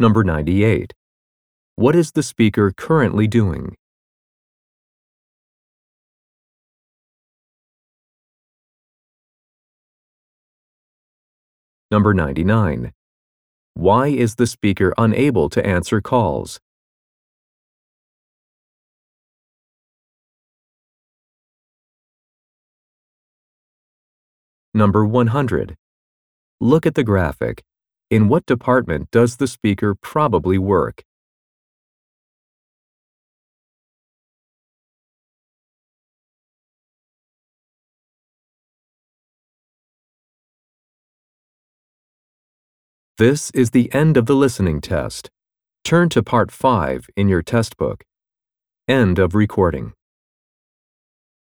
Number 98. What is the speaker currently doing? Number 99. Why is the speaker unable to answer calls? Number 100. Look at the graphic. In what department does the speaker probably work? This is the end of the listening test. Turn to Part 5 in your test book. End of recording.